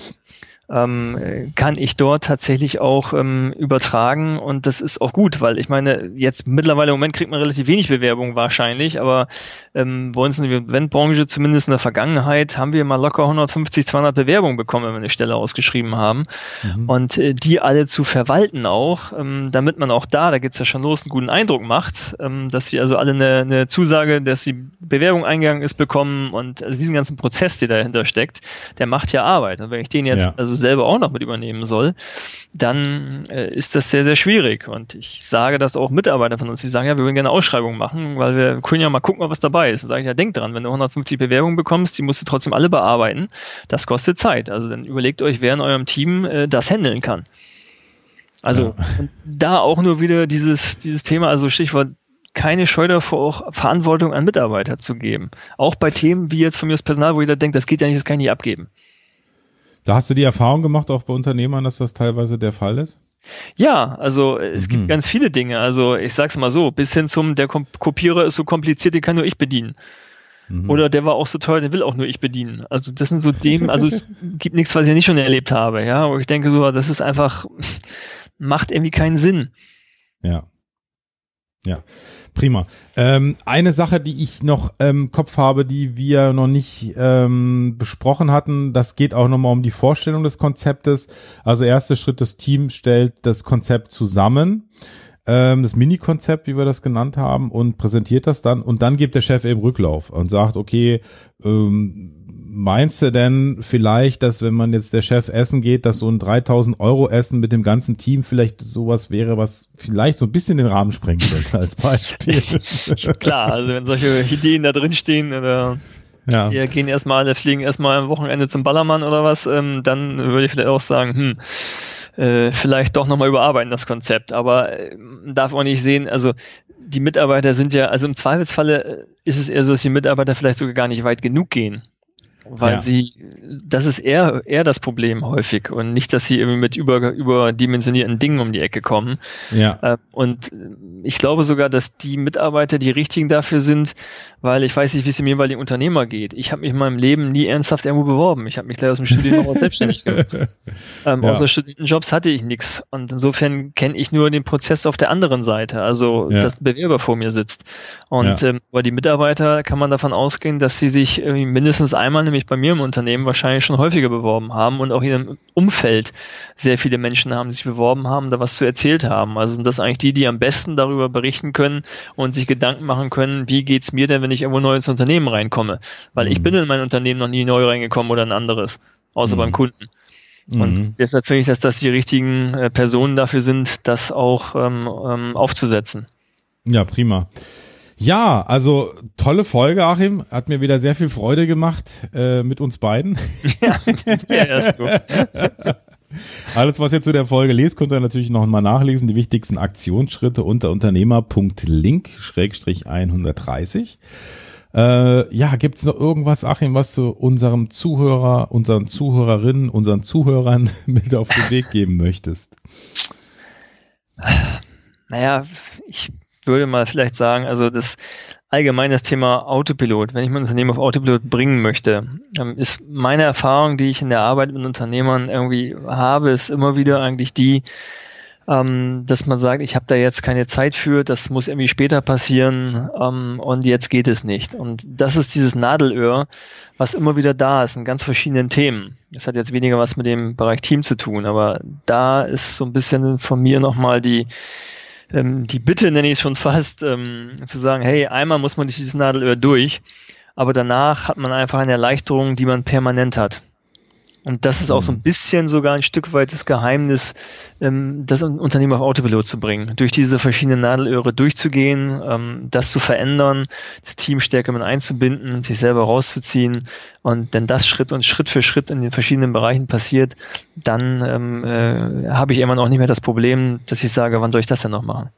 C: ähm, kann ich dort tatsächlich auch ähm, übertragen und das ist auch gut, weil ich meine, jetzt mittlerweile im Moment kriegt man relativ wenig Bewerbungen wahrscheinlich, aber ähm, bei uns in der Eventbranche, zumindest in der Vergangenheit, haben wir mal locker 150, 200 Bewerbungen bekommen, wenn wir eine Stelle ausgeschrieben haben mhm. und äh, die alle zu verwalten auch, ähm, damit man auch da, da geht's ja schon los, einen guten Eindruck macht, ähm, dass sie also alle eine, eine Zusage, dass die Bewerbung eingegangen ist, bekommen und also diesen ganzen Prozess, der dahinter steckt, der macht ja Arbeit und wenn ich den jetzt ja. also selber auch noch mit übernehmen soll, dann äh, ist das sehr, sehr schwierig. Und ich sage das auch Mitarbeiter von uns, die sagen, ja, wir würden gerne Ausschreibungen machen, weil wir können ja mal gucken, was dabei ist. Dann sage ich, ja, denk dran, wenn du 150 Bewerbungen bekommst, die musst du trotzdem alle bearbeiten. Das kostet Zeit. Also dann überlegt euch, wer in eurem Team äh, das handeln kann. Also ja. da auch nur wieder dieses, dieses Thema, also Stichwort keine Scheu davor, auch Verantwortung an Mitarbeiter zu geben. Auch bei Themen wie jetzt von mir das Personal, wo jeder denkt, das geht ja nicht, das kann ich nicht abgeben.
B: Da hast du die Erfahrung gemacht, auch bei Unternehmern, dass das teilweise der Fall ist?
C: Ja, also es mhm. gibt ganz viele Dinge. Also ich sag's mal so, bis hin zum, der Kopierer ist so kompliziert, den kann nur ich bedienen. Mhm. Oder der war auch so teuer, den will auch nur ich bedienen. Also das sind so Themen, also es [laughs] gibt nichts, was ich nicht schon erlebt habe, ja, wo ich denke so, das ist einfach, [laughs] macht irgendwie keinen Sinn.
B: Ja. Ja, prima. Ähm, eine Sache, die ich noch im Kopf habe, die wir noch nicht ähm, besprochen hatten, das geht auch nochmal um die Vorstellung des Konzeptes. Also erster Schritt, das Team stellt das Konzept zusammen, ähm, das Mini-Konzept, wie wir das genannt haben, und präsentiert das dann. Und dann gibt der Chef eben Rücklauf und sagt, okay, ähm, meinst du denn vielleicht, dass wenn man jetzt der Chef essen geht, dass so ein 3000 Euro Essen mit dem ganzen Team vielleicht sowas wäre, was vielleicht so ein bisschen den Rahmen sprengen könnte als Beispiel? [laughs]
C: Klar, also wenn solche Ideen da drin stehen oder ja. wir gehen erstmal, wir fliegen erstmal am Wochenende zum Ballermann oder was, ähm, dann würde ich vielleicht auch sagen, hm, äh, vielleicht doch nochmal überarbeiten das Konzept. Aber äh, darf auch nicht sehen, also die Mitarbeiter sind ja, also im Zweifelsfalle äh, ist es eher so, dass die Mitarbeiter vielleicht sogar gar nicht weit genug gehen weil
B: Ja.
C: sie, das ist eher, eher das Problem häufig und nicht, dass sie irgendwie mit über, überdimensionierten Dingen um die Ecke kommen.
B: Ja.
C: Äh, Und äh, ich glaube sogar, dass die Mitarbeiter die richtigen dafür sind, weil ich weiß nicht, wie es dem jeweiligen Unternehmer geht. Ich habe mich in meinem Leben nie ernsthaft irgendwo beworben. Ich habe mich gleich aus dem Studium noch selbstständig gemacht. [laughs] Ähm,
B: Ja.
C: Außer Studentenjobs hatte ich nichts. Und insofern kenne ich nur den Prozess auf der anderen Seite, also
B: Ja.
C: dass ein Bewerber vor mir sitzt. Und
B: Ja.
C: ähm, bei die Mitarbeiter kann man davon ausgehen, dass sie sich irgendwie mindestens einmal, nämlich bei mir im Unternehmen, wahrscheinlich schon häufiger beworben haben und auch in ihrem Umfeld sehr viele Menschen haben, sich beworben haben, da was zu erzählt haben. Also sind das eigentlich die, die am besten darüber berichten können und sich Gedanken machen können, wie geht's mir denn, wenn ich irgendwo neu ins Unternehmen reinkomme? Weil ich
B: Mhm.
C: bin in mein Unternehmen noch nie neu reingekommen oder ein anderes, außer
B: Mhm.
C: beim Kunden.
B: Mhm.
C: Und deshalb finde ich, dass das die richtigen äh, Personen dafür sind, das auch ähm, ähm, aufzusetzen.
B: Ja, prima. Ja, also tolle Folge, Achim. Hat mir wieder sehr viel Freude gemacht äh, mit uns beiden.
C: ja, erst du. [laughs]
B: Alles, was ihr zu der Folge lest, könnt ihr natürlich noch mal nachlesen. Die wichtigsten Aktionsschritte unter unternehmer.link-130. Äh, ja, gibt's noch irgendwas, Achim, was du unserem Zuhörer, unseren Zuhörerinnen, unseren Zuhörern [laughs] mit auf den Weg geben möchtest?
C: Naja, ich würde mal vielleicht sagen, also das allgemein das Thema Autopilot, wenn ich mein Unternehmen auf Autopilot bringen möchte, ähm, ist meine Erfahrung, die ich in der Arbeit mit Unternehmern irgendwie habe, ist immer wieder eigentlich die, ähm, dass man sagt, ich habe da jetzt keine Zeit für, das muss irgendwie später passieren ähm, und jetzt geht es nicht. Und das ist dieses Nadelöhr, was immer wieder da ist in ganz verschiedenen Themen. Das hat jetzt weniger was mit dem Bereich Team zu tun, aber da ist so ein bisschen von mir nochmal die ähm, die Bitte nenne ich es schon fast, ähm, zu sagen, hey, einmal muss man durch dieses Nadelöhr durch, aber danach hat man einfach eine Erleichterung, die man permanent hat. Und das ist auch so ein bisschen sogar ein Stück weit das Geheimnis, ähm, das Unternehmen auf Autopilot zu bringen. Durch diese verschiedenen Nadelöhre durchzugehen, ähm, das zu verändern, das Team stärker mit einzubinden, sich selber rauszuziehen. Und wenn das Schritt und Schritt für Schritt in den verschiedenen Bereichen passiert, dann ähm, äh, habe ich immer auch nicht mehr das Problem, dass ich sage, wann soll ich das denn noch machen?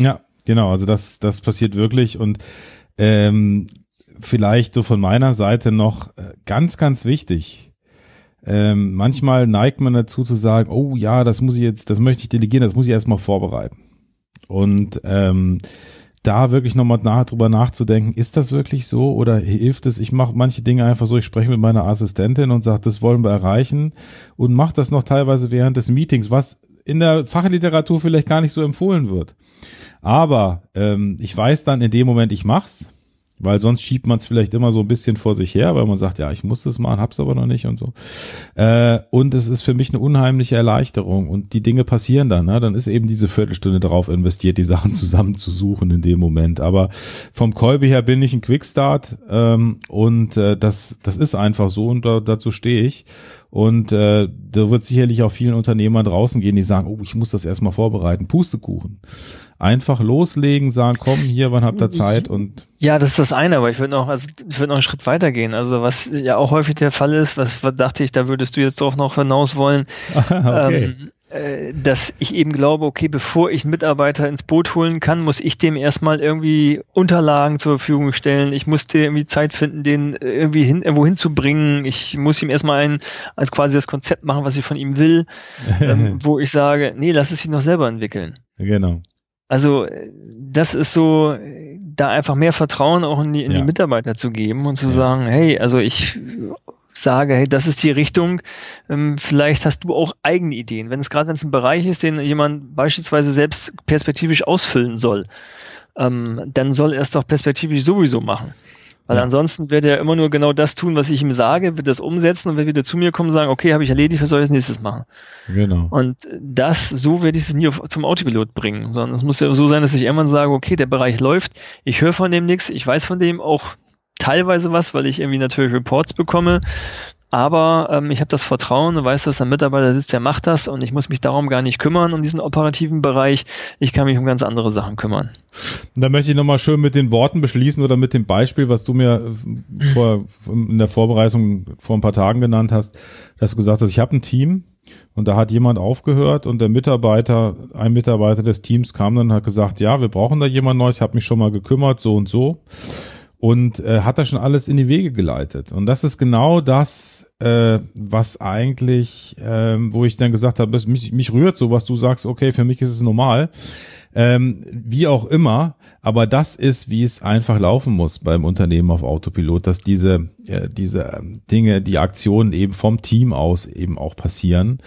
B: Ja, genau. Also das, das passiert wirklich und ähm, vielleicht so von meiner Seite noch äh, ganz, ganz wichtig. Ähm, manchmal neigt man dazu zu sagen, oh ja, das muss ich jetzt, das möchte ich delegieren, das muss ich erstmal vorbereiten. Und ähm, da wirklich nochmal nach, drüber nachzudenken, ist das wirklich so oder hilft es? Ich mache manche Dinge einfach so, ich spreche mit meiner Assistentin und sage, das wollen wir erreichen und mache das noch teilweise während des Meetings, was in der Fachliteratur vielleicht gar nicht so empfohlen wird. Aber ähm, ich weiß dann in dem Moment, ich mach's, weil sonst schiebt man es vielleicht immer so ein bisschen vor sich her, weil man sagt, ja, ich muss das machen, hab's aber noch nicht und so. Äh, und es ist für mich eine unheimliche Erleichterung und die Dinge passieren dann. Ne? Dann ist eben diese Viertelstunde darauf investiert, die Sachen [laughs] zusammenzusuchen in dem Moment. Aber vom Kolbe her bin ich ein Quickstart ähm, und äh, das, das ist einfach so und da, dazu stehe ich. Und äh, da wird sicherlich auch vielen Unternehmern draußen gehen, die sagen, oh, ich muss das erstmal vorbereiten. Pustekuchen. Einfach loslegen, sagen, komm, hier, wann habt ihr Zeit und
C: Ja, das ist das eine, aber ich würde noch, also ich würde noch einen Schritt weiter gehen. Also was ja auch häufig der Fall ist, was, was dachte ich, da würdest du jetzt doch noch hinaus wollen, [laughs]
B: okay.
C: ähm, äh, dass ich eben glaube, okay, bevor ich einen Mitarbeiter ins Boot holen kann, muss ich dem erstmal irgendwie Unterlagen zur Verfügung stellen. Ich muss dir irgendwie Zeit finden, den irgendwie hin, irgendwo hinzubringen. Ich muss ihm erstmal ein, als quasi das Konzept machen, was ich von ihm will, [laughs] ähm, wo ich sage, nee, lass es ihn noch selber entwickeln.
B: genau.
C: Also äh, das ist so, äh, da einfach mehr Vertrauen auch in die, in
B: Ja.
C: die Mitarbeiter zu geben und zu
B: Ja.
C: sagen, hey, also ich sage, hey, das ist die Richtung, ähm, vielleicht hast du auch eigene Ideen. Wenn es gerade wenn es ein Bereich ist, den jemand beispielsweise selbst perspektivisch ausfüllen soll, ähm, dann soll er es doch perspektivisch sowieso machen. Weil
B: Ja.
C: ansonsten wird er immer nur genau das tun, was ich ihm sage, wird das umsetzen und wird wieder zu mir kommen und sagen, okay, habe ich erledigt, was soll ich als nächstes machen?
B: Genau.
C: Und das, so werde ich es nie auf, zum Autopilot bringen, sondern es muss ja so sein, dass ich irgendwann sage, okay, der Bereich läuft, ich höre von dem nichts, ich weiß von dem auch teilweise was, weil ich irgendwie natürlich Reports bekomme, aber ähm, ich habe das Vertrauen und weiß, dass ein Mitarbeiter sitzt, der macht das und ich muss mich darum gar nicht kümmern, um diesen operativen Bereich. Ich kann mich um ganz andere Sachen kümmern.
B: Da möchte ich nochmal schön mit den Worten beschließen oder mit dem Beispiel, was du mir äh, vor, in der Vorbereitung vor ein paar Tagen genannt hast, dass du gesagt hast, ich habe ein Team und da hat jemand aufgehört und der Mitarbeiter, ein Mitarbeiter des Teams kam dann und hat gesagt, ja, wir brauchen da jemand Neues, ich habe mich schon mal gekümmert, so und so. Und äh, hat da schon alles in die Wege geleitet. Und das ist genau das, äh, was eigentlich, äh, wo ich dann gesagt habe, mich, mich rührt so, was du sagst, okay, für mich ist es normal. Ähm, wie auch immer, aber das ist, wie es einfach laufen muss beim Unternehmen auf Autopilot, dass diese, äh, diese Dinge, die Aktionen eben vom Team aus eben auch passieren.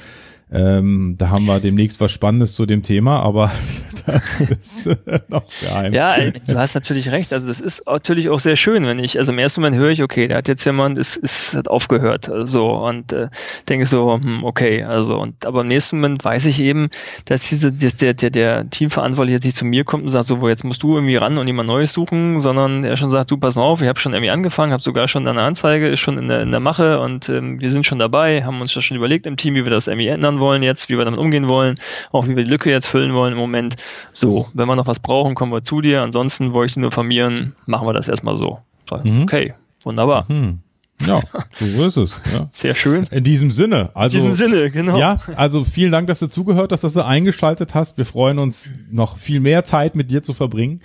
B: Ähm, da haben wir demnächst was Spannendes zu dem Thema, aber [laughs] das ist noch geheim.
C: Ja, du hast natürlich recht. Also das ist natürlich auch sehr schön, wenn ich, also im ersten Moment höre ich, okay, der hat jetzt jemand, ist, ist hat aufgehört, so und äh, denke so, hm, okay, also und aber im nächsten Moment weiß ich eben, dass diese, dass der, der, der Teamverantwortliche jetzt nicht zu mir kommt und sagt, so, wo jetzt musst du irgendwie ran und jemand Neues suchen, sondern er schon sagt, du pass mal auf, ich habe schon irgendwie angefangen, habe sogar schon eine Anzeige, ist schon in der, in der Mache und ähm, wir sind schon dabei, haben uns das schon überlegt im Team, wie wir das irgendwie ändern wollen jetzt, wie wir damit umgehen wollen, auch wie wir die Lücke jetzt füllen wollen im Moment. So, wenn wir noch was brauchen, kommen wir zu dir. Ansonsten wollte ich nur informieren, machen wir das erstmal so. Mhm. Okay, wunderbar. Mhm.
B: Ja, so ist es. Ja.
C: Sehr schön.
B: In diesem Sinne. Also,
C: In diesem Sinne, genau.
B: Ja, also vielen Dank, dass du zugehört hast, dass du eingeschaltet hast. Wir freuen uns, noch viel mehr Zeit mit dir zu verbringen.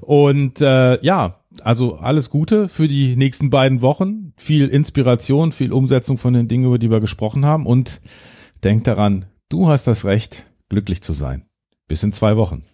B: Und äh, ja, also alles Gute für die nächsten beiden Wochen. Viel Inspiration, viel Umsetzung von den Dingen, über die wir gesprochen haben. Und Denk daran, du hast das Recht, glücklich zu sein. Bis in zwei Wochen.